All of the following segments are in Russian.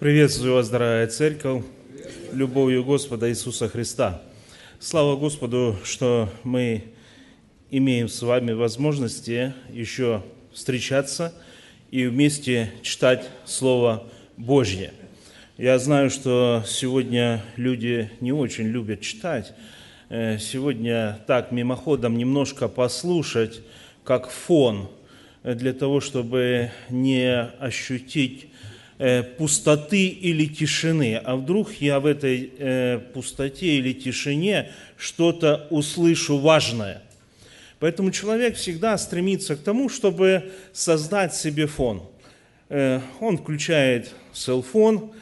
Приветствую вас, дорогая церковь, любовью Господа Иисуса Христа. Слава Господу, что мы имеем с вами возможности еще встречаться и вместе читать Слово Божье. Я знаю, что сегодня люди не очень любят читать. Э, сегодня так мимоходом немножко послушать, как фон, э, для того, чтобы не ощутить Э, пустоты или тишины, а вдруг я в этой э, пустоте или тишине что-то услышу важное. Поэтому человек всегда стремится к тому, чтобы создать себе фон. Э, он включает селфон,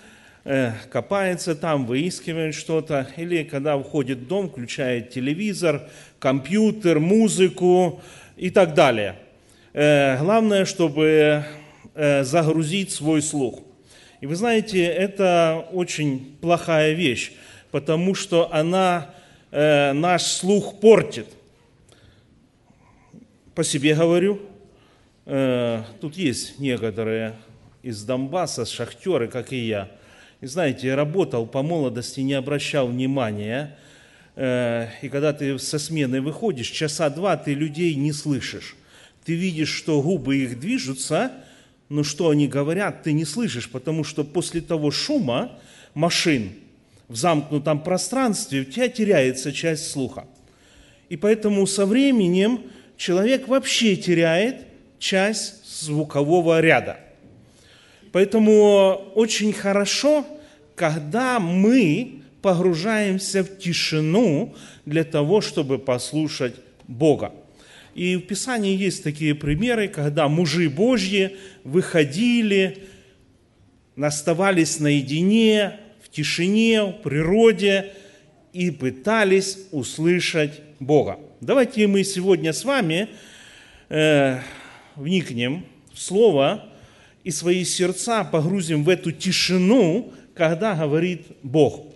копается там, выискивает что-то, или когда входит в дом, включает телевизор, компьютер, музыку и так далее. Главное, чтобы загрузить свой слух. И вы знаете, это очень плохая вещь, потому что она э, наш слух портит. По себе говорю, э, тут есть некоторые из Донбасса, шахтеры, как и я. И знаете, работал по молодости, не обращал внимания. Э, и когда ты со смены выходишь, часа два ты людей не слышишь. Ты видишь, что губы их движутся, но что они говорят, ты не слышишь, потому что после того шума машин в замкнутом пространстве у тебя теряется часть слуха. И поэтому со временем человек вообще теряет часть звукового ряда. Поэтому очень хорошо, когда мы погружаемся в тишину для того, чтобы послушать Бога. И в Писании есть такие примеры, когда мужи Божьи выходили, оставались наедине, в тишине, в природе и пытались услышать Бога. Давайте мы сегодня с вами э, вникнем в Слово и свои сердца погрузим в эту тишину, когда говорит Бог.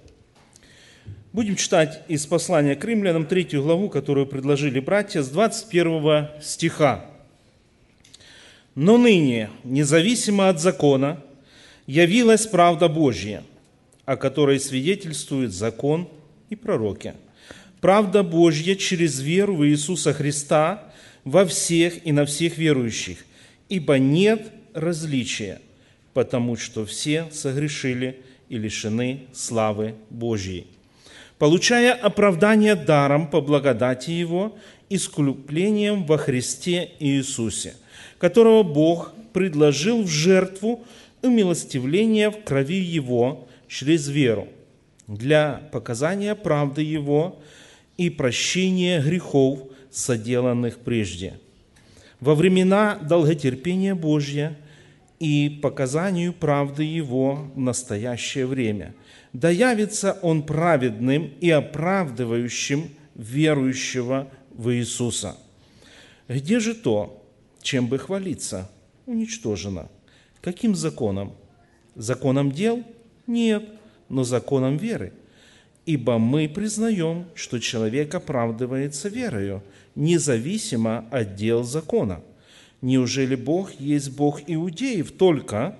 Будем читать из послания к римлянам, третью главу, которую предложили братья, с 21 стиха. «Но ныне, независимо от закона, явилась правда Божья, о которой свидетельствует закон и пророки. Правда Божья через веру в Иисуса Христа во всех и на всех верующих, ибо нет различия, потому что все согрешили и лишены славы Божьей» получая оправдание даром по благодати Его, искуплением во Христе Иисусе, которого Бог предложил в жертву умилостивления в крови Его через веру, для показания правды Его и прощения грехов, соделанных прежде. Во времена долготерпения Божья и показанию правды Его в настоящее время – да явится Он праведным и оправдывающим верующего в Иисуса. Где же то, чем бы хвалиться? Уничтожено. Каким законом? Законом дел? Нет, но законом веры. Ибо мы признаем, что человек оправдывается верою, независимо от дел закона. Неужели Бог есть Бог иудеев только,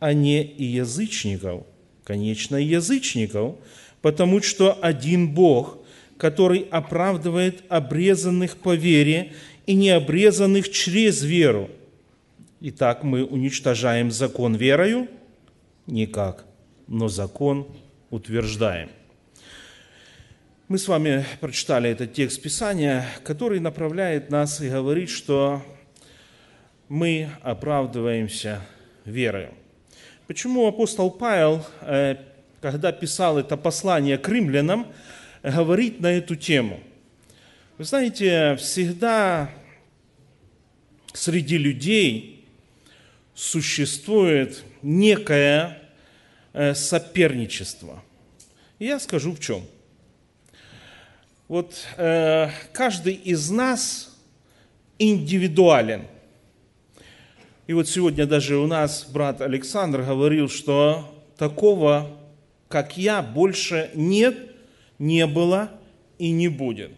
а не и язычников – конечно, язычников, потому что один Бог, который оправдывает обрезанных по вере и необрезанных через веру. Итак, мы уничтожаем закон верою? Никак, но закон утверждаем. Мы с вами прочитали этот текст Писания, который направляет нас и говорит, что мы оправдываемся верою. Почему апостол Павел, э, когда писал это послание к римлянам, говорит на эту тему? Вы знаете, всегда среди людей существует некое э, соперничество. И я скажу в чем. Вот э, каждый из нас индивидуален – и вот сегодня даже у нас брат Александр говорил, что такого, как я, больше нет, не было и не будет.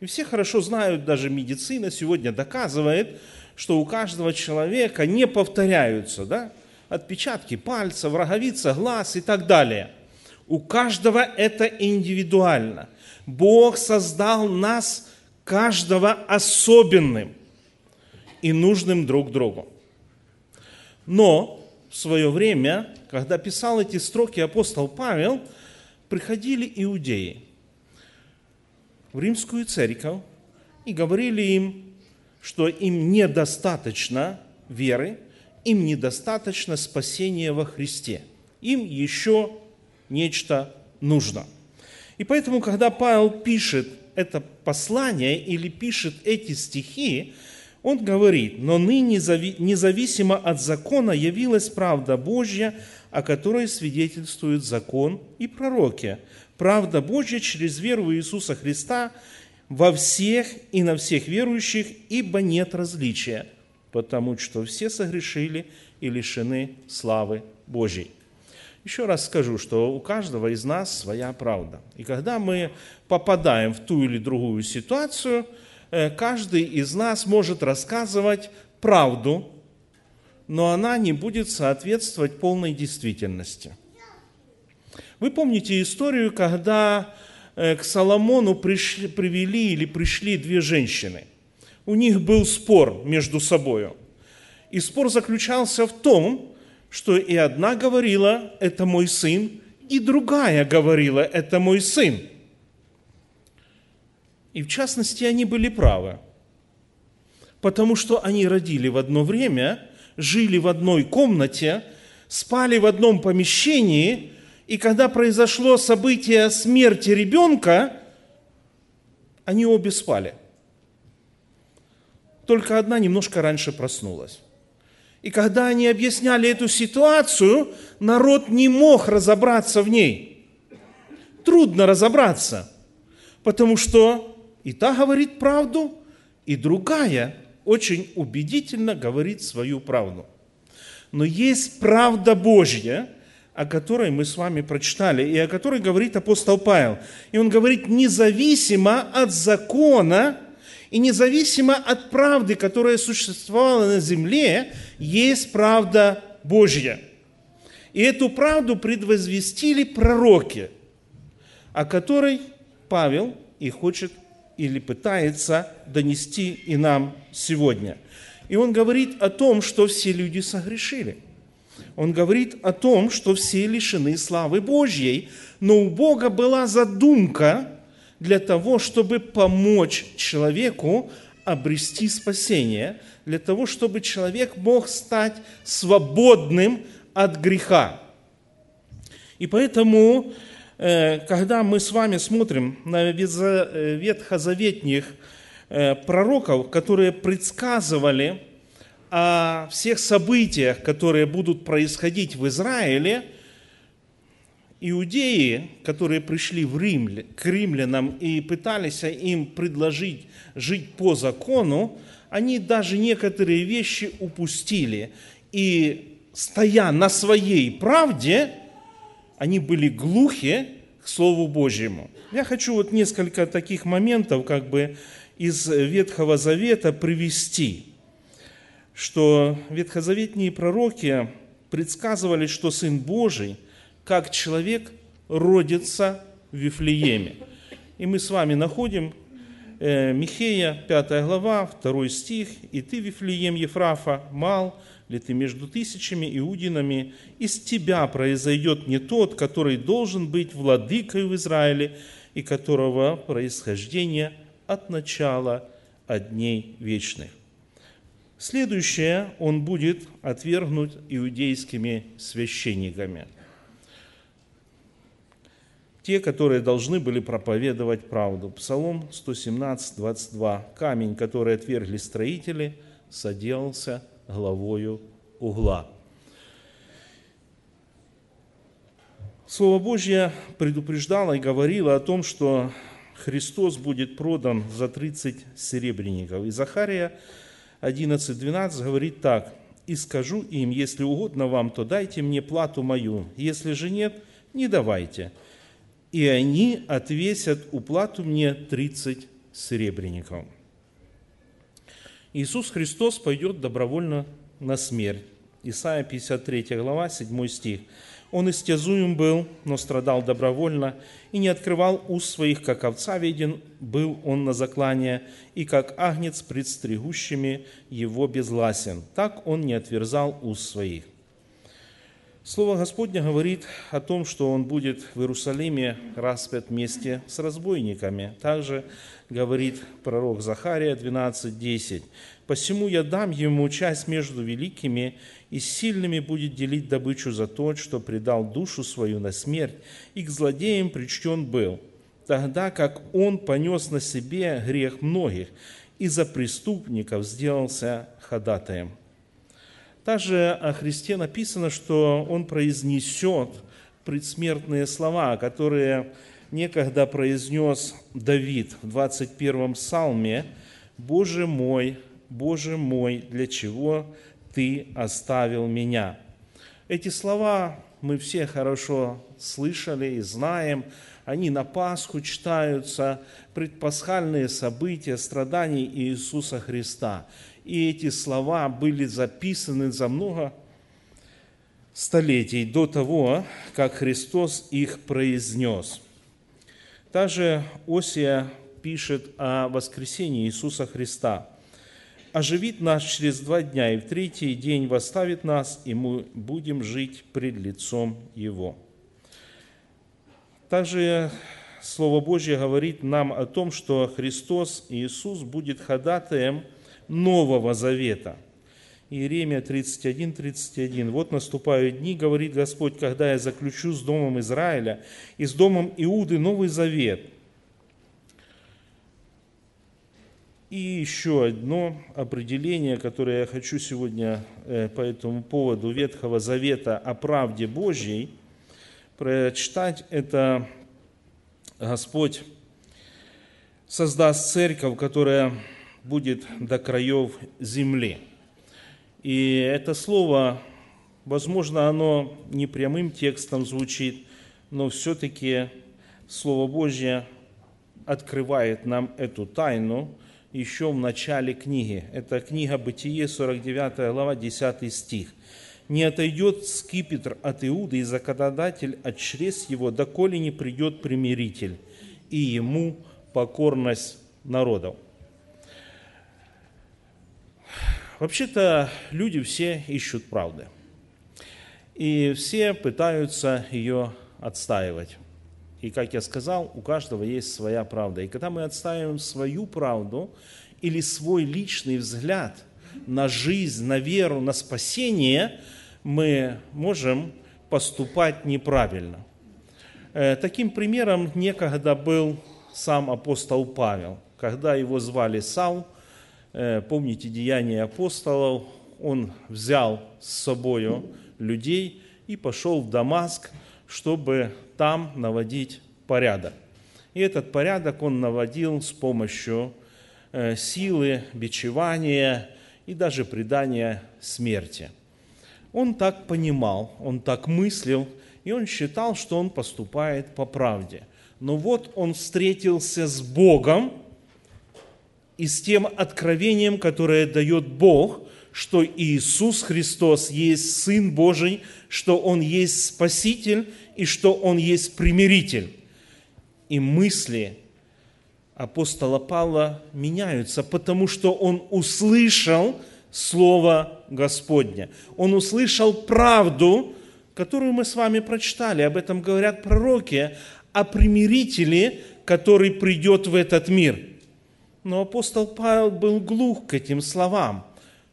И все хорошо знают, даже медицина сегодня доказывает, что у каждого человека не повторяются, да? отпечатки пальцев, роговица, глаз и так далее. У каждого это индивидуально. Бог создал нас, каждого особенным и нужным друг другу. Но в свое время, когда писал эти строки апостол Павел, приходили иудеи в римскую церковь и говорили им, что им недостаточно веры, им недостаточно спасения во Христе. Им еще нечто нужно. И поэтому, когда Павел пишет это послание или пишет эти стихи, он говорит, но ныне независимо от закона явилась правда Божья, о которой свидетельствуют закон и пророки. Правда Божья через веру Иисуса Христа во всех и на всех верующих, ибо нет различия, потому что все согрешили и лишены славы Божьей. Еще раз скажу, что у каждого из нас своя правда. И когда мы попадаем в ту или другую ситуацию – каждый из нас может рассказывать правду, но она не будет соответствовать полной действительности. Вы помните историю, когда э, к Соломону пришли, привели или пришли две женщины. У них был спор между собой. И спор заключался в том, что и одна говорила, это мой сын, и другая говорила, это мой сын. И в частности, они были правы, потому что они родили в одно время, жили в одной комнате, спали в одном помещении, и когда произошло событие смерти ребенка, они обе спали. Только одна немножко раньше проснулась. И когда они объясняли эту ситуацию, народ не мог разобраться в ней. Трудно разобраться, потому что и та говорит правду, и другая очень убедительно говорит свою правду. Но есть правда Божья, о которой мы с вами прочитали, и о которой говорит апостол Павел. И он говорит, независимо от закона и независимо от правды, которая существовала на земле, есть правда Божья. И эту правду предвозвестили пророки, о которой Павел и хочет или пытается донести и нам сегодня. И он говорит о том, что все люди согрешили. Он говорит о том, что все лишены славы Божьей, но у Бога была задумка для того, чтобы помочь человеку обрести спасение, для того, чтобы человек мог стать свободным от греха. И поэтому когда мы с вами смотрим на э, ветхозаветних э, пророков, которые предсказывали о всех событиях, которые будут происходить в Израиле, иудеи, которые пришли в Рим, к римлянам и пытались им предложить жить по закону, они даже некоторые вещи упустили. И стоя на своей правде, они были глухи Слову Божьему. Я хочу вот несколько таких моментов как бы из Ветхого Завета привести, что ветхозаветные пророки предсказывали, что Сын Божий, как человек, родится в Вифлееме. И мы с вами находим э, Михея, 5 глава, 2 стих. «И ты, Вифлеем Ефрафа, мал, ли ты между тысячами иудинами, из тебя произойдет не тот, который должен быть владыкой в Израиле, и которого происхождение от начала от дней вечных. Следующее, он будет отвергнут иудейскими священниками. Те, которые должны были проповедовать правду. Псалом 117, 22. «Камень, который отвергли строители, соделался главою угла. Слово Божье предупреждало и говорило о том, что Христос будет продан за 30 серебряников. И Захария 11.12 говорит так. «И скажу им, если угодно вам, то дайте мне плату мою, если же нет, не давайте. И они отвесят уплату мне 30 серебряников». Иисус Христос пойдет добровольно на смерть. Исайя 53 глава, 7 стих. «Он истязуем был, но страдал добровольно, и не открывал уст своих, как овца виден был он на заклание, и как агнец пред стригущими его безгласен. Так он не отверзал уст своих». Слово Господне говорит о том, что он будет в Иерусалиме распят вместе с разбойниками. Также говорит пророк Захария 12.10. «Посему я дам ему часть между великими, и сильными будет делить добычу за то, что предал душу свою на смерть, и к злодеям причтен был, тогда как он понес на себе грех многих, и за преступников сделался ходатаем». Также о Христе написано, что Он произнесет предсмертные слова, которые некогда произнес Давид в 21 псалме. «Боже мой, Боже мой, для чего Ты оставил меня?» Эти слова мы все хорошо слышали и знаем, они на Пасху читаются, предпасхальные события страданий Иисуса Христа и эти слова были записаны за много столетий до того, как Христос их произнес. Также Осия пишет о воскресении Иисуса Христа. «Оживит нас через два дня, и в третий день восставит нас, и мы будем жить пред лицом Его». Также Слово Божье говорит нам о том, что Христос, Иисус, будет ходатаем – Нового Завета. Иеремия 31, 31. «Вот наступают дни, говорит Господь, когда я заключу с домом Израиля и с домом Иуды Новый Завет». И еще одно определение, которое я хочу сегодня э, по этому поводу Ветхого Завета о правде Божьей прочитать, это Господь создаст церковь, которая будет до краев земли. И это слово, возможно, оно не прямым текстом звучит, но все-таки Слово Божье открывает нам эту тайну еще в начале книги. Это книга Бытие, 49 глава, 10 стих. «Не отойдет скипетр от Иуды и законодатель от чрез его, доколе не придет примиритель, и ему покорность народов». Вообще-то люди все ищут правды. И все пытаются ее отстаивать. И, как я сказал, у каждого есть своя правда. И когда мы отстаиваем свою правду или свой личный взгляд на жизнь, на веру, на спасение, мы можем поступать неправильно. Э, таким примером некогда был сам апостол Павел. Когда его звали Э, помните деяния апостолов, он взял с собою людей и пошел в Дамаск, чтобы там наводить порядок. И этот порядок он наводил с помощью э, силы, бичевания и даже предания смерти. Он так понимал, он так мыслил, и он считал, что он поступает по правде. Но вот он встретился с Богом, и с тем откровением, которое дает Бог, что Иисус Христос есть Сын Божий, что Он есть Спаситель и что Он есть примиритель. И мысли апостола Павла меняются, потому что он услышал Слово Господне. Он услышал правду, которую мы с вами прочитали. Об этом говорят пророки, о примирителе, который придет в этот мир – но апостол Павел был глух к этим словам.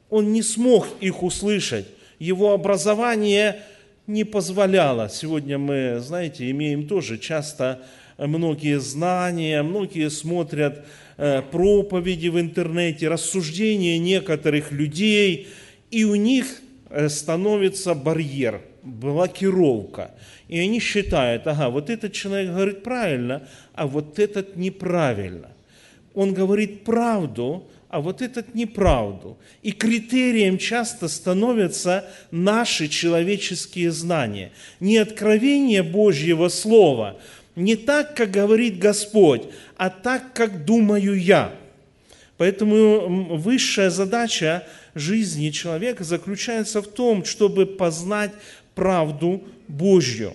Он не смог их услышать. Его образование не позволяло. Сегодня мы, знаете, имеем тоже часто многие знания, многие смотрят э, проповеди в интернете, рассуждения некоторых людей, и у них э, становится барьер, блокировка. И они считают, ага, вот этот человек говорит правильно, а вот этот неправильно он говорит правду, а вот этот неправду. И критерием часто становятся наши человеческие знания. Не откровение Божьего Слова, не так, как говорит Господь, а так, как думаю я. Поэтому высшая задача жизни человека заключается в том, чтобы познать правду Божью.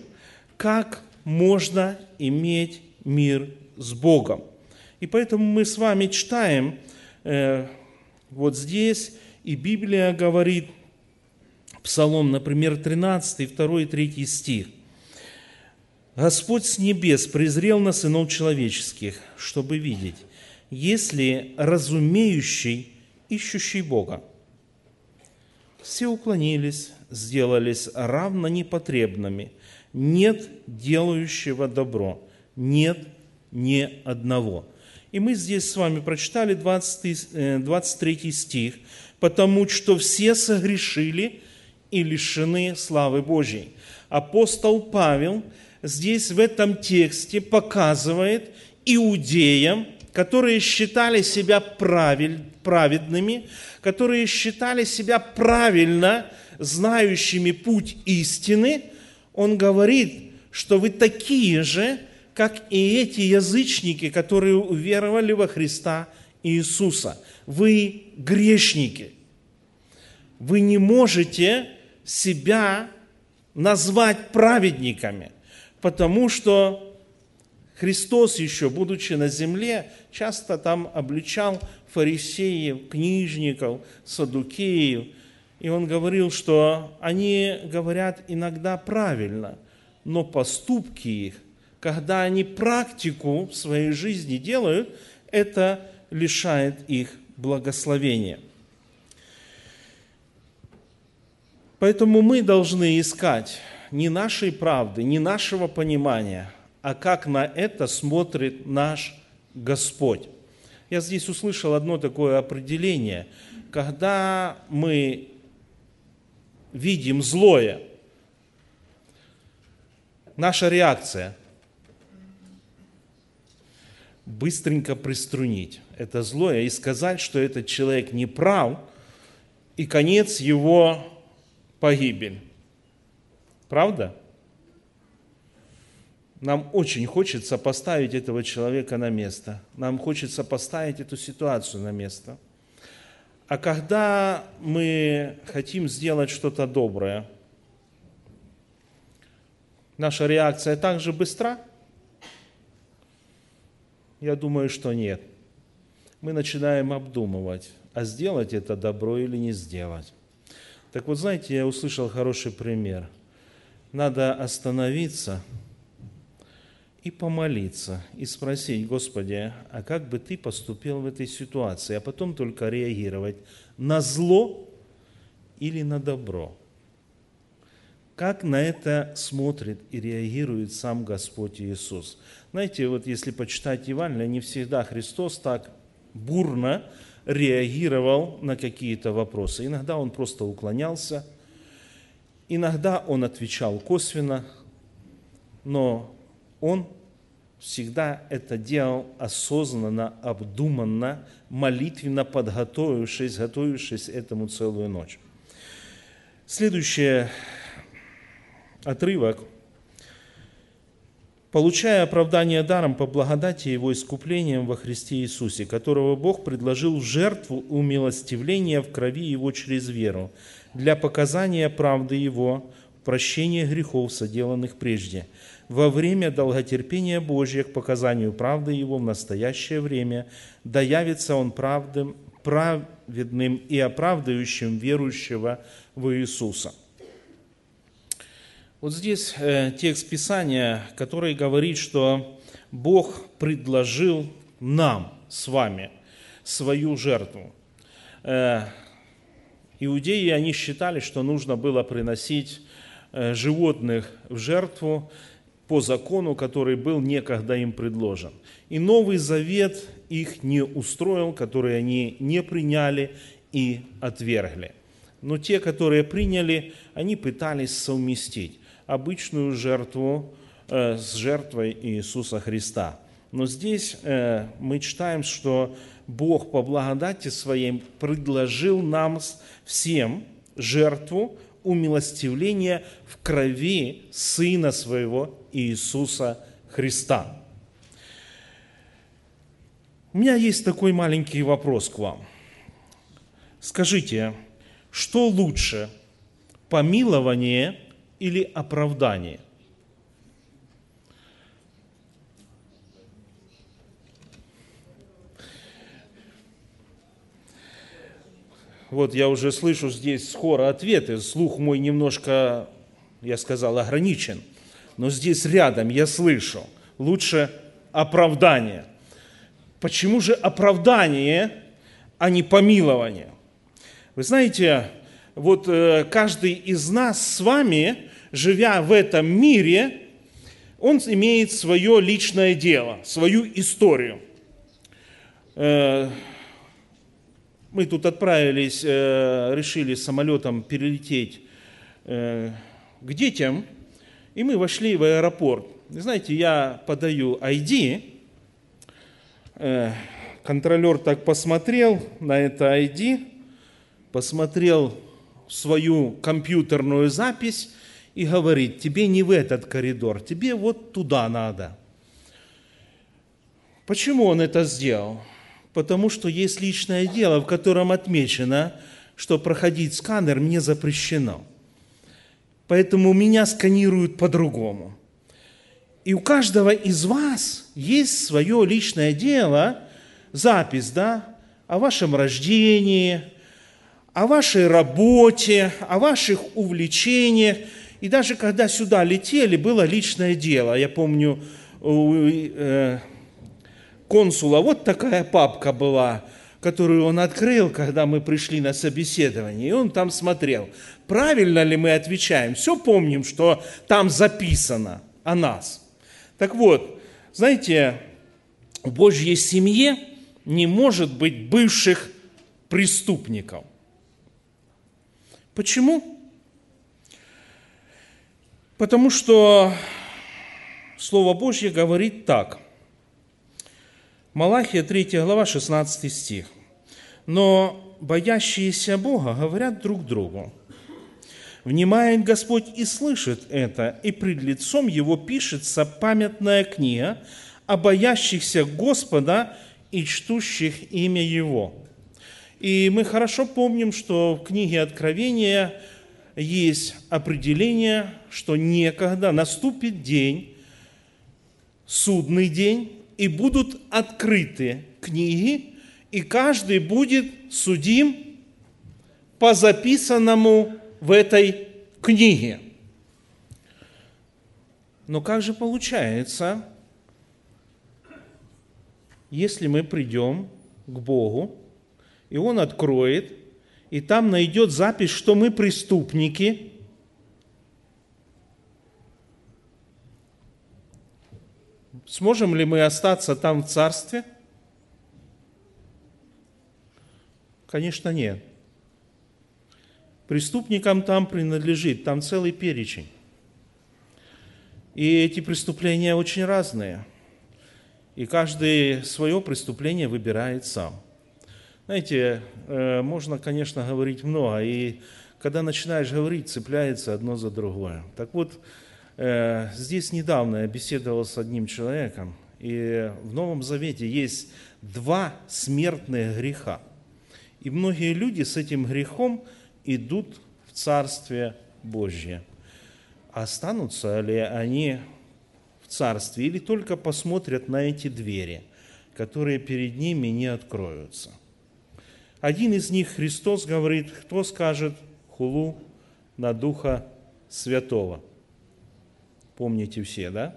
Как можно иметь мир с Богом? И поэтому мы с вами читаем э, вот здесь, и Библия говорит, Псалом, например, 13, 2 и 3 стих. «Господь с небес презрел на сынов человеческих, чтобы видеть, если разумеющий, ищущий Бога. Все уклонились, сделались равно непотребными. Нет делающего добро, нет ни одного. И мы здесь с вами прочитали 20, 23 э, стих. «Потому что все согрешили и лишены славы Божьей». Апостол Павел здесь в этом тексте показывает иудеям, которые считали себя праведными, которые считали себя правильно знающими путь истины, он говорит, что вы такие же, как и эти язычники, которые уверовали во Христа Иисуса. Вы грешники. Вы не можете себя назвать праведниками, потому что Христос еще, будучи на земле, часто там обличал фарисеев, книжников, садукеев. И он говорил, что они говорят иногда правильно, но поступки их, когда они практику в своей жизни делают, это лишает их благословения. Поэтому мы должны искать не нашей правды, не нашего понимания – а как на это смотрит наш Господь. Я здесь услышал одно такое определение. Когда мы видим злое, наша реакция – быстренько приструнить это злое и сказать, что этот человек не прав, и конец его погибель. Правда? Нам очень хочется поставить этого человека на место. Нам хочется поставить эту ситуацию на место. А когда мы хотим сделать что-то доброе, наша реакция также быстра? Я думаю, что нет. Мы начинаем обдумывать, а сделать это добро или не сделать. Так вот, знаете, я услышал хороший пример. Надо остановиться – и помолиться, и спросить, Господи, а как бы Ты поступил в этой ситуации, а потом только реагировать на зло или на добро. Как на это смотрит и реагирует сам Господь Иисус. Знаете, вот если почитать Евангелие, не всегда Христос так бурно реагировал на какие-то вопросы. Иногда Он просто уклонялся, иногда Он отвечал косвенно, но он всегда это делал осознанно, обдуманно, молитвенно подготовившись, готовившись этому целую ночь. Следующий отрывок. «Получая оправдание даром по благодати Его искуплением во Христе Иисусе, которого Бог предложил в жертву умилостивления в крови Его через веру, для показания правды Его, прощения грехов, соделанных прежде, во время долготерпения Божия к показанию правды Его в настоящее время, да явится Он правдым, праведным и оправдающим верующего в Иисуса. Вот здесь э, текст Писания, который говорит, что Бог предложил нам с вами свою жертву. Э, иудеи, они считали, что нужно было приносить э, животных в жертву, по закону, который был некогда им предложен. И Новый Завет их не устроил, который они не приняли и отвергли. Но те, которые приняли, они пытались совместить обычную жертву э, с жертвой Иисуса Христа. Но здесь э, мы читаем, что Бог по благодати Своей предложил нам всем жертву умилостивления в крови Сына Своего Иисуса Христа. У меня есть такой маленький вопрос к вам. Скажите, Что лучше, помилование или оправдание? Вот я уже слышу здесь скоро ответы. Слух мой немножко, я сказал, ограничен. Но здесь рядом я слышу. Лучше оправдание. Почему же оправдание, а не помилование? Вы знаете, вот э, каждый из нас с вами, живя в этом мире, он имеет свое личное дело, свою историю. Э, мы тут отправились, э, решили самолетом перелететь э, к детям, и мы вошли в аэропорт. Знаете, я подаю ID, контролер так посмотрел на это ID, посмотрел свою компьютерную запись и говорит, тебе не в этот коридор, тебе вот туда надо. Почему он это сделал? потому что есть личное дело, в котором отмечено, что проходить сканер мне запрещено. Поэтому меня сканируют по-другому. И у каждого из вас есть свое личное дело, запись, да, о вашем рождении, о вашей работе, о ваших увлечениях. И даже когда сюда летели, было личное дело. Я помню, э, консула вот такая папка была, которую он открыл, когда мы пришли на собеседование, и он там смотрел, правильно ли мы отвечаем. Все помним, что там записано о нас. Так вот, знаете, в Божьей семье не может быть бывших преступников. Почему? Потому что Слово Божье говорит так – Малахия 3 глава, 16 стих. «Но боящиеся Бога говорят друг другу, Внимает Господь и слышит это, и пред лицом Его пишется памятная книга о боящихся Господа и чтущих имя Его». И мы хорошо помним, что в книге Откровения есть определение, что некогда наступит день, судный день, и будут открыты книги, и каждый будет судим по записанному в этой книге. Но как же получается, если мы придем к Богу, и Он откроет, и там найдет запись, что мы преступники – Сможем ли мы остаться там в царстве? Конечно, нет. Преступникам там принадлежит, там целый перечень. И эти преступления очень разные. И каждый свое преступление выбирает сам. Знаете, э, можно, конечно, говорить много, и когда начинаешь говорить, цепляется одно за другое. Так вот, здесь недавно я беседовал с одним человеком, и в Новом Завете есть два смертных греха. И многие люди с этим грехом идут в Царствие Божье. Останутся ли они в Царстве или только посмотрят на эти двери, которые перед ними не откроются? Один из них, Христос, говорит, кто скажет хулу на Духа Святого – Помните все, да?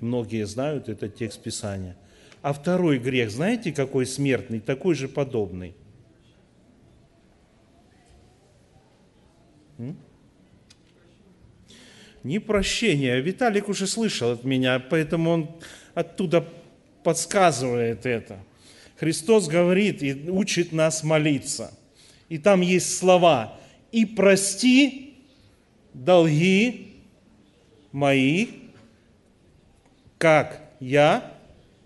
Многие знают этот текст Писания. А второй грех, знаете, какой смертный, такой же подобный? Не прощение. Виталик уже слышал от меня, поэтому он оттуда подсказывает это. Христос говорит и учит нас молиться. И там есть слова «И прости долги мои, как я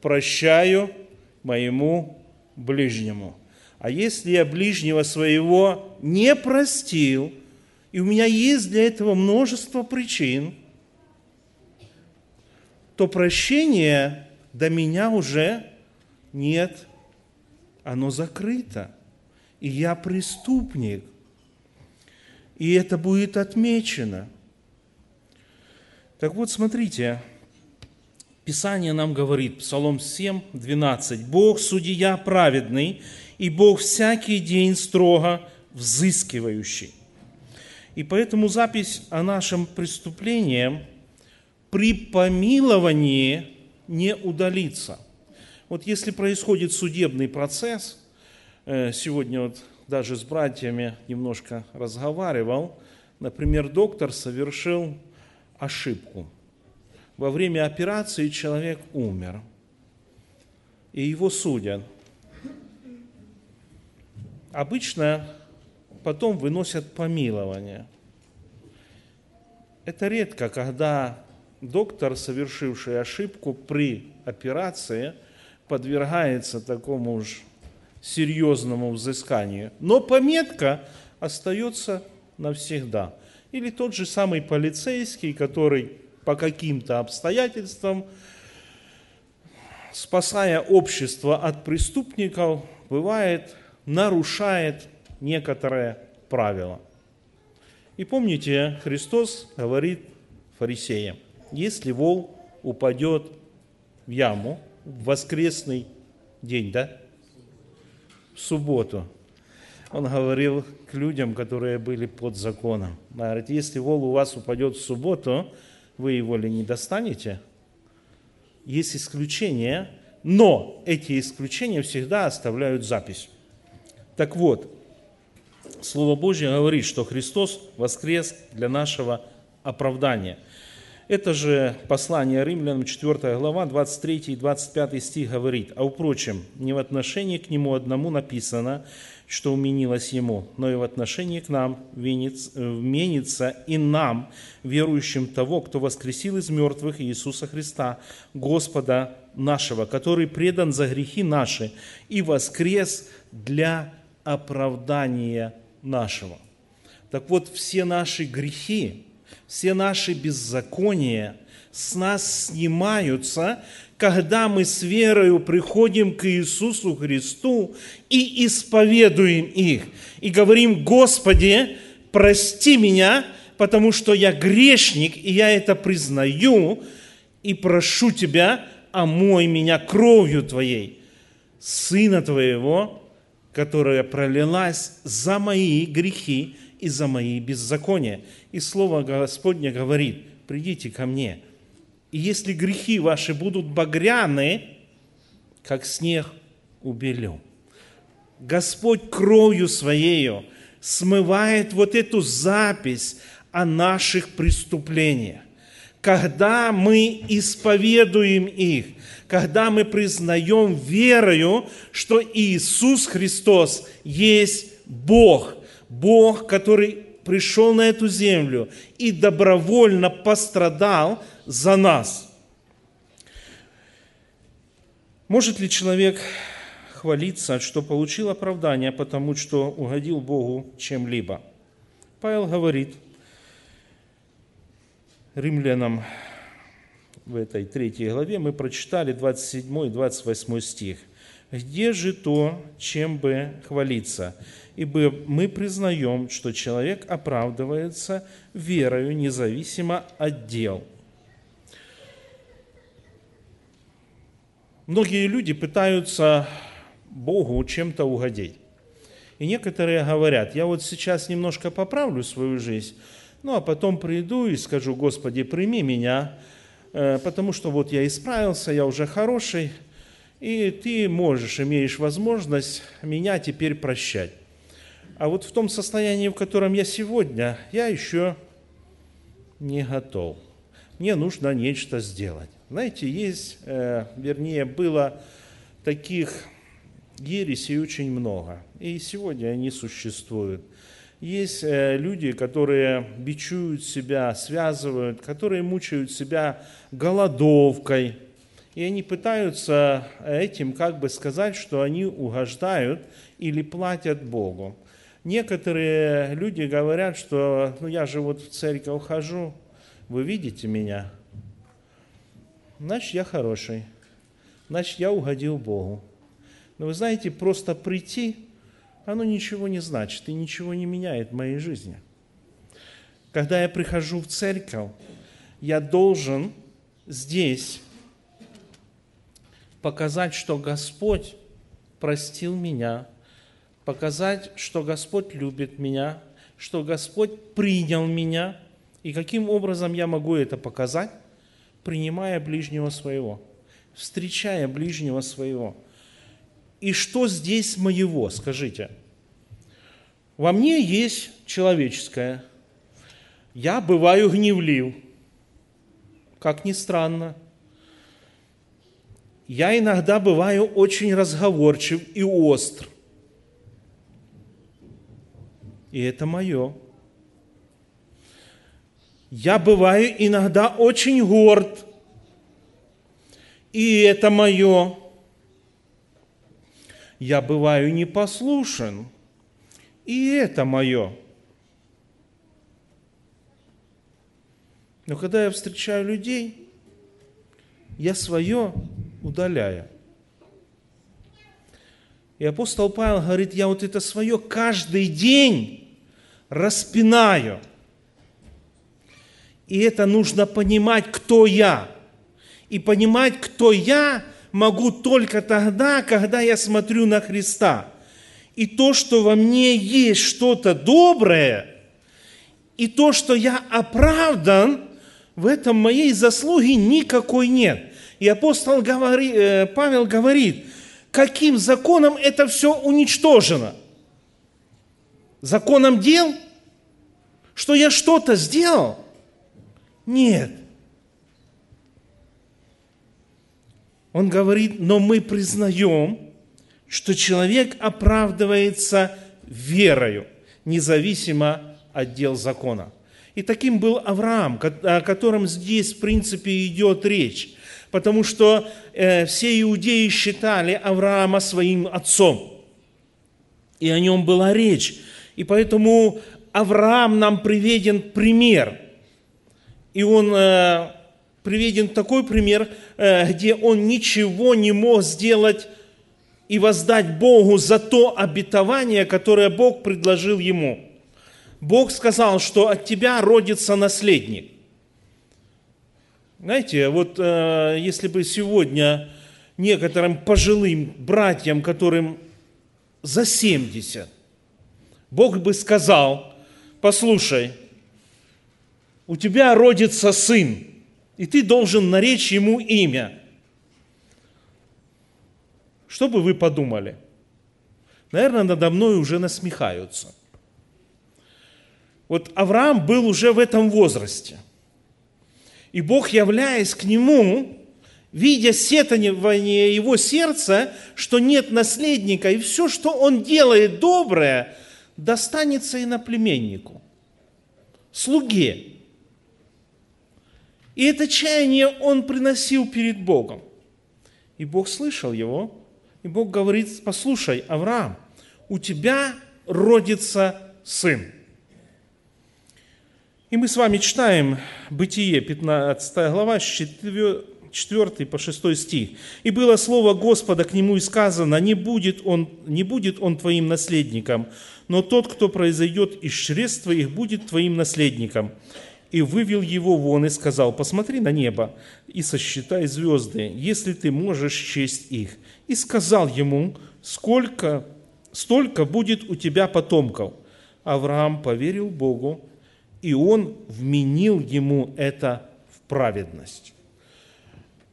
прощаю моему ближнему. А если я ближнего своего не простил, и у меня есть для этого множество причин, то прощения до меня уже нет, оно закрыто, и я преступник. И это будет отмечено. Так вот, смотрите, Писание нам говорит, Псалом 7, 12, «Бог – судья праведный, и Бог всякий день строго взыскивающий». И поэтому запись о нашем преступлении при помиловании не удалится. Вот если происходит судебный процесс, э, сегодня вот даже с братьями немножко разговаривал, например, доктор совершил ошибку – во время операции человек умер, и его судят. Обычно потом выносят помилование. Это редко, когда доктор, совершивший ошибку при операции, подвергается такому уж серьезному взысканию. Но пометка остается навсегда. Или тот же самый полицейский, который по каким-то обстоятельствам, спасая общество от преступников, бывает, нарушает некоторые правила. И помните, Христос говорит фарисеям, если вол упадет в яму в воскресный день, да? В субботу. Он говорил к людям, которые были под законом. Говорит, если вол у вас упадет в субботу, вы его ли не достанете? Есть исключения, но эти исключения всегда оставляют запись. Так вот, Слово Божье говорит, что Христос воскрес для нашего оправдания. Это же послание римлянам, 4 глава, 23 и 25 стих говорит, «А впрочем, не в отношении к Нему одному написано, что уменилось Ему, но и в отношении к нам вменится и нам, верующим того, кто воскресил из мертвых Иисуса Христа, Господа нашего, который предан за грехи наши и воскрес для оправдания нашего. Так вот, все наши грехи, все наши беззакония с нас снимаются, когда мы с верою приходим к Иисусу Христу и исповедуем их, и говорим, Господи, прости меня, потому что я грешник, и я это признаю, и прошу Тебя, омой меня кровью Твоей, Сына Твоего, которая пролилась за мои грехи и за мои беззакония. И Слово Господне говорит, придите ко мне – и если грехи ваши будут багряны, как снег убелю. Господь кровью Своею смывает вот эту запись о наших преступлениях. Когда мы исповедуем их, когда мы признаем верою, что Иисус Христос есть Бог, Бог, который пришел на эту землю и добровольно пострадал за нас. Может ли человек хвалиться, что получил оправдание, потому что угодил Богу чем-либо? Павел говорит римлянам в этой третьей главе, мы прочитали 27 и 28 стих. «Где же то, чем бы хвалиться? ибо мы признаем, что человек оправдывается верою независимо от дел. Многие люди пытаются Богу чем-то угодить. И некоторые говорят, я вот сейчас немножко поправлю свою жизнь, ну а потом приду и скажу, Господи, прими меня, э, потому что вот я исправился, я уже хороший, и ты можешь, имеешь возможность меня теперь прощать. А вот в том состоянии, в котором я сегодня, я еще не готов. Мне нужно нечто сделать. Знаете, есть, э, вернее, было таких ересей очень много. И сегодня они существуют. Есть э, люди, которые бичуют себя, связывают, которые мучают себя голодовкой. И они пытаются этим как бы сказать, что они угождают или платят Богу. Некоторые люди говорят, что ну, я же вот в церковь хожу, вы видите меня, значит, я хороший, значит, я угодил Богу. Но вы знаете, просто прийти, оно ничего не значит и ничего не меняет в моей жизни. когда я прихожу в церковь, я должен здесь показать, что Господь простил меня, показать, что Господь любит меня, что Господь принял меня. И каким образом я могу это показать? Принимая ближнего своего, встречая ближнего своего. И что здесь моего, скажите? Во мне есть человеческое. Я бываю гневлив, как ни странно. Я иногда бываю очень разговорчив и остр. И это мое. Я бываю иногда очень горд. И это мое. Я бываю непослушен. И это мое. Но когда я встречаю людей, я свое удаляю. И апостол Павел говорит, я вот это свое каждый день распинаю. И это нужно понимать, кто я. И понимать, кто я, могу только тогда, когда я смотрю на Христа. И то, что во мне есть что-то доброе, и то, что я оправдан, в этом моей заслуги никакой нет. И апостол говори, э, Павел говорит, каким законом это все уничтожено? Законом дел? Что я что-то сделал? Нет. Он говорит, но мы признаем, что человек оправдывается верою, независимо от дел закона. И таким был Авраам, о котором здесь, в принципе, идет речь. Потому что э, все иудеи считали Авраама своим отцом. И о нем была речь. И поэтому Авраам нам приведен пример. И он э, приведен такой пример, э, где он ничего не мог сделать и воздать Богу за то обетование, которое Бог предложил ему. Бог сказал, что от тебя родится наследник. Знаете, вот э, если бы сегодня некоторым пожилым братьям, которым за 70, Бог бы сказал, послушай, у тебя родится сын, и ты должен наречь ему имя. Что бы вы подумали? Наверное, надо мной уже насмехаются. Вот Авраам был уже в этом возрасте. И Бог, являясь к нему, видя сетование его сердца, что нет наследника, и все, что он делает доброе, достанется иноплеменнику, слуге. И это чаяние он приносил перед Богом. И Бог слышал его, и Бог говорит, послушай, Авраам, у тебя родится сын. И мы с вами читаем Бытие, 15 глава, 4, 4 по 6 стих. «И было слово Господа к нему и сказано, не будет он, не будет он твоим наследником, но тот, кто произойдет из чресл твоих, будет твоим наследником. И вывел его вон и сказал, посмотри на небо и сосчитай звезды, если ты можешь честь их. И сказал ему, сколько, столько будет у тебя потомков. Авраам поверил Богу, и он вменил ему это в праведность.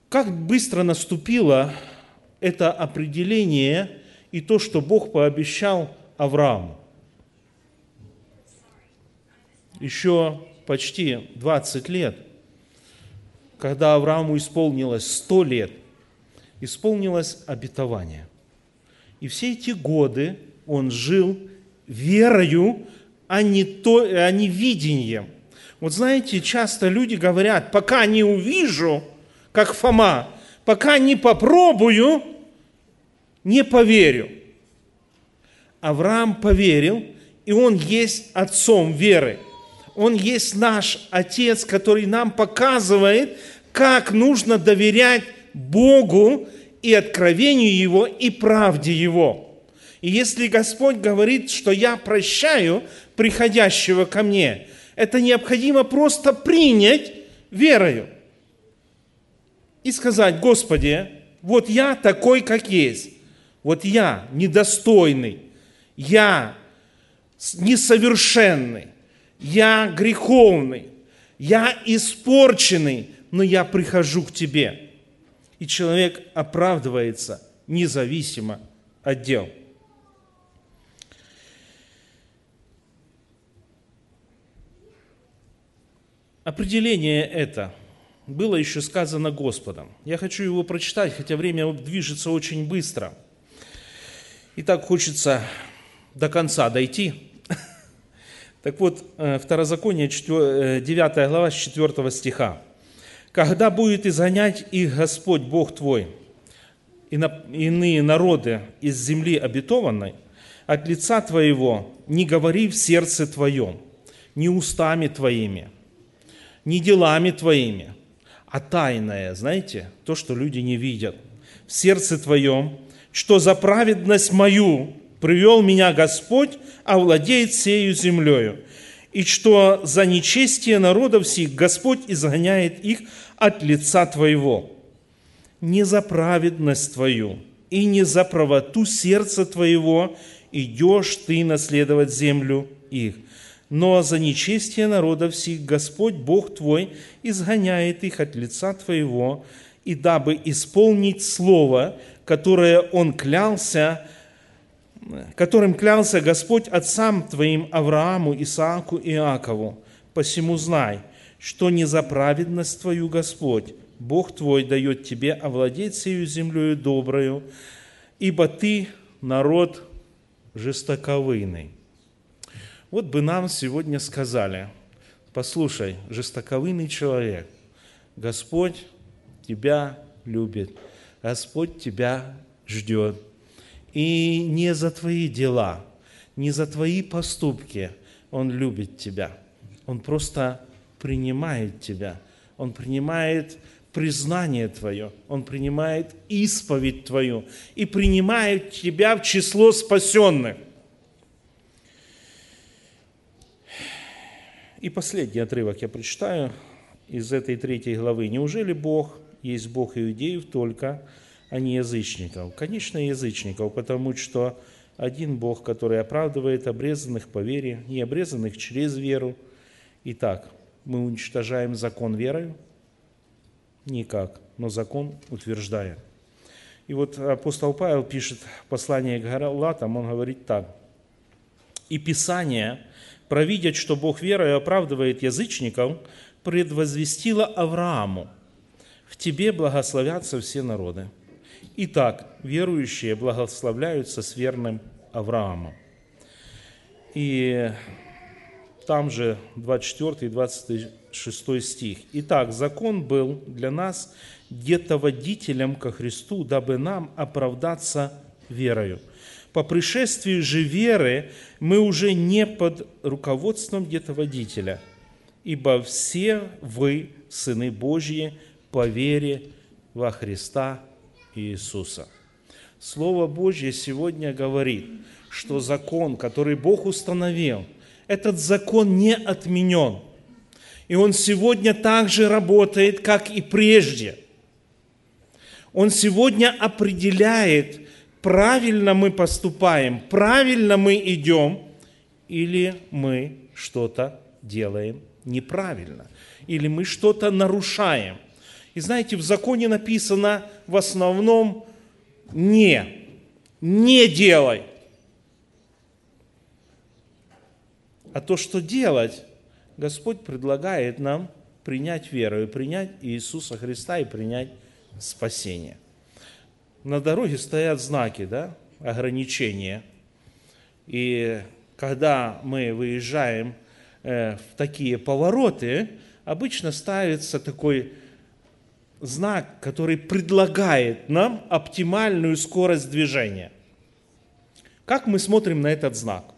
Как быстро наступило это определение и то, что Бог пообещал Аврааму. Еще почти 20 лет, когда Аврааму исполнилось 100 лет, исполнилось обетование. И все эти годы он жил верою, а не, то, а не видением. Вот знаете, часто люди говорят, пока не увижу, как Фома, пока не попробую, не поверю. Авраам поверил, и он есть отцом веры. Он есть наш Отец, который нам показывает, как нужно доверять Богу и откровению Его, и правде Его. И если Господь говорит, что я прощаю приходящего ко мне, Это необходимо просто принять верою. И сказать, Господи, вот я такой, как есть. Вот я недостойный, я несовершенный, я греховный, я испорченный, но я прихожу к Тебе. И человек оправдывается независимо от дел. Определение это было еще сказано Господом. Я хочу его прочитать, хотя время движется очень быстро. И так хочется до конца дойти. Так вот, э, Второзаконие, 9 э, глава, с 4 стиха. «Когда будет изгонять их Господь, Бог твой, иные народы из земли обетованной, от лица твоего не говори в сердце твоем, не устами твоими, не делами твоими, а тайное, знаете, то, что люди не видят, в сердце твоем, что за праведность мою привел меня Господь, овладеет сею землею, и что за нечестие народов сих Господь изгоняет их от лица Твоего. Не за праведность Твою и не за правоту сердца Твоего идешь Ты наследовать землю их, но за нечестие народов сих Господь Бог Твой изгоняет их от лица Твоего, и дабы исполнить слово, которое Он клялся которым клялся Господь отцам твоим Аврааму, Исааку и Иакову. Посему знай, что не за праведность твою Господь, Бог твой дает тебе овладеть сею землею доброю, ибо ты народ жестоковыйный. Вот бы нам сегодня сказали, послушай, жестоковыйный человек, Господь тебя любит, Господь тебя ждет – и не за твои дела, не за твои поступки Он любит тебя. Он просто принимает тебя. Он принимает признание твое, Он принимает исповедь твою и принимает тебя в число спасенных. И последний отрывок я прочитаю из этой третьей главы. «Неужели Бог есть Бог иудеев только, а не язычников. Конечно, язычников, потому что один Бог, который оправдывает обрезанных по вере, не обрезанных через веру. Итак, мы уничтожаем закон верою? Никак, но закон утверждаем. И вот апостол Павел пишет послание к Галатам, он говорит так. «И Писание, провидя, что Бог верою оправдывает язычников, предвозвестило Аврааму, в тебе благословятся все народы». Итак, верующие благословляются с верным Авраамом. И там же 24 и 26 стих. Итак, закон был для нас детоводителем ко Христу, дабы нам оправдаться верою. По пришествию же веры мы уже не под руководством детоводителя, ибо все вы, сыны Божьи, по вере во Христа Иисуса. Слово Божье сегодня говорит, что закон, который Бог установил, этот закон не отменен. И он сегодня также работает, как и прежде. Он сегодня определяет, правильно мы поступаем, правильно мы идем, или мы что-то делаем неправильно, или мы что-то нарушаем – и знаете, в законе написано в основном «не», «не делай». А то, что делать, Господь предлагает нам принять веру и принять Иисуса Христа и принять спасение. На дороге стоят знаки, да, ограничения. И когда мы выезжаем э, в такие повороты, обычно ставится такой знак, который предлагает нам оптимальную скорость движения. Как мы смотрим на этот знак?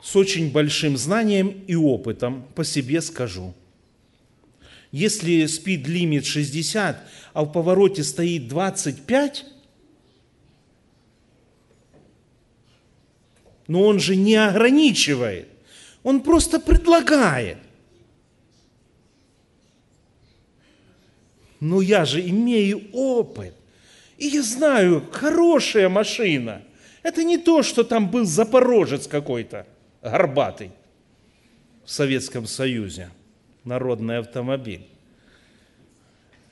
С очень большим знанием и опытом по себе скажу. Если спид-лимит 60, а в повороте стоит 25, Но он же не ограничивает. Он просто предлагает. Но я же имею опыт. И я знаю, хорошая машина. Это не то, что там был запорожец какой-то, горбатый в Советском Союзе, народный автомобиль.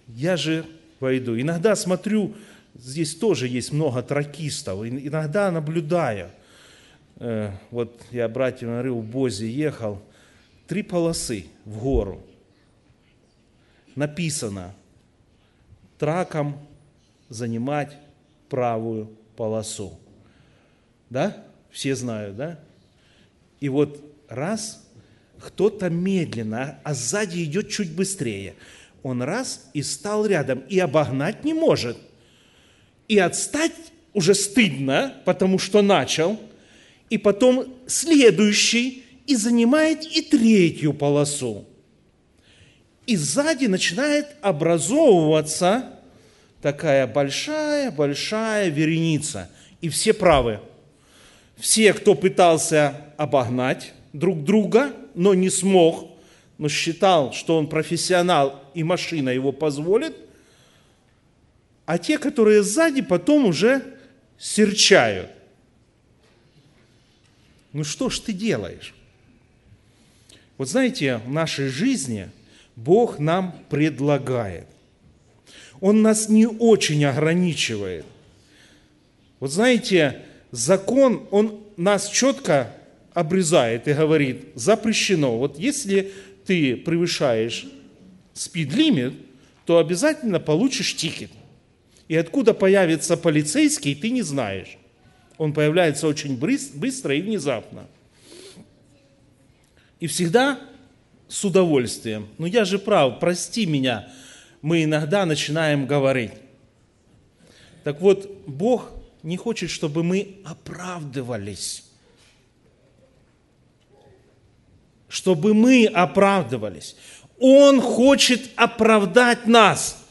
Я же войду. Иногда смотрю, здесь тоже есть много тракистов. Иногда наблюдаю. Э, вот я, братья, говорю, в Бозе ехал, три полосы в гору. Написано, траком занимать правую полосу. Да? Все знают, да? И вот раз, кто-то медленно, а сзади идет чуть быстрее. Он раз и стал рядом, и обогнать не может. И отстать уже стыдно, потому что начал. И потом следующий, и занимает и третью полосу. И сзади начинает образовываться такая большая-большая вереница. И все правы. Все, кто пытался обогнать друг друга, но не смог, но считал, что он профессионал и машина его позволит, а те, которые сзади, потом уже серчают. Ну что ж ты делаешь? Вот знаете, в нашей жизни Бог нам предлагает. Он нас не очень ограничивает. Вот знаете, закон, он нас четко обрезает и говорит, запрещено. Вот если ты превышаешь спид-лимит, то обязательно получишь тикет. И откуда появится полицейский, ты не знаешь. Он появляется очень быстро и внезапно. И всегда с удовольствием. Ну я же прав, прости меня, мы иногда начинаем говорить. Так вот, Бог не хочет, чтобы мы оправдывались. Чтобы мы оправдывались. Он хочет оправдать нас.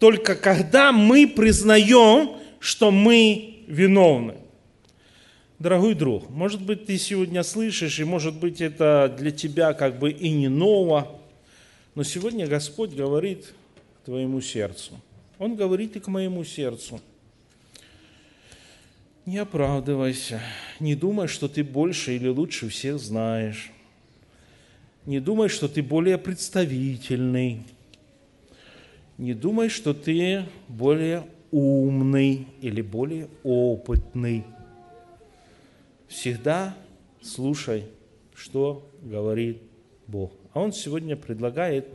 Только когда мы признаем, что мы виновны. Дорогой друг, может быть, ты сегодня слышишь, и может быть, это для тебя как бы и не ново, но сегодня Господь говорит к твоему сердцу. Он говорит и к моему сердцу. Не оправдывайся, не думай, что ты больше или лучше всех знаешь. Не думай, что ты более представительный. Не думай, что ты более умный или более опытный. Всегда слушай, что говорит Бог. А Он сегодня предлагает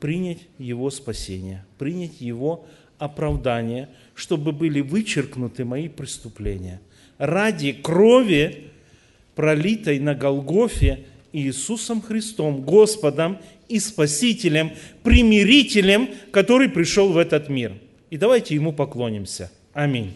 принять Его спасение, принять Его оправдание, чтобы были вычеркнуты мои преступления. Ради крови, пролитой на Голгофе Иисусом Христом, Господом и Спасителем, примирителем, который пришел в этот мир. И давайте Ему поклонимся. Аминь.